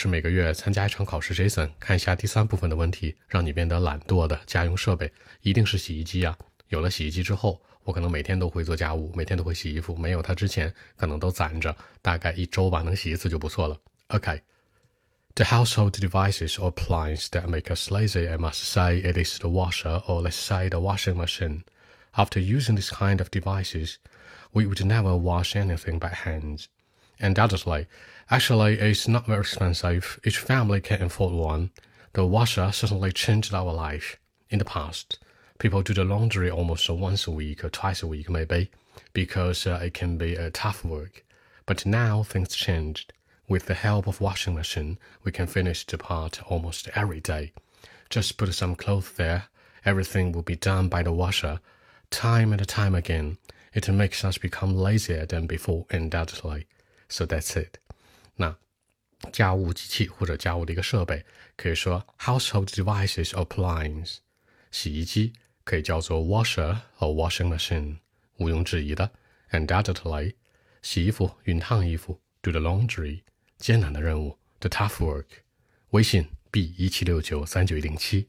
是每个月参加一场考试，Jason，看一下第三部分的问题，让你变得懒惰的家用设备，一定是洗衣机啊！有了洗衣机之后，我可能每天都会做家务，每天都会洗衣服。没有它之前，可能都攒着，大概一周吧，能洗一次就不错了。OK，the household devices or appliances that make us lazy, I must say it is the washer or let's say the washing machine. After using this kind of devices, we would never wash anything by hands. Undoubtedly, actually, it's not very expensive. Each family can afford one. The washer certainly changed our life. In the past, people do the laundry almost once a week or twice a week, maybe, because uh, it can be a tough work. But now things changed. With the help of washing machine, we can finish the part almost every day. Just put some clothes there. Everything will be done by the washer, time and time again. It makes us become lazier than before, undoubtedly. So that's it。那家务机器或者家务的一个设备，可以说 household devices or appliance。洗衣机可以叫做 washer or washing machine，毋庸置疑的。Undoubtedly，洗衣服、熨烫衣服，do the laundry，艰难的任务，the tough work。微信 b 一七六九三九一零七。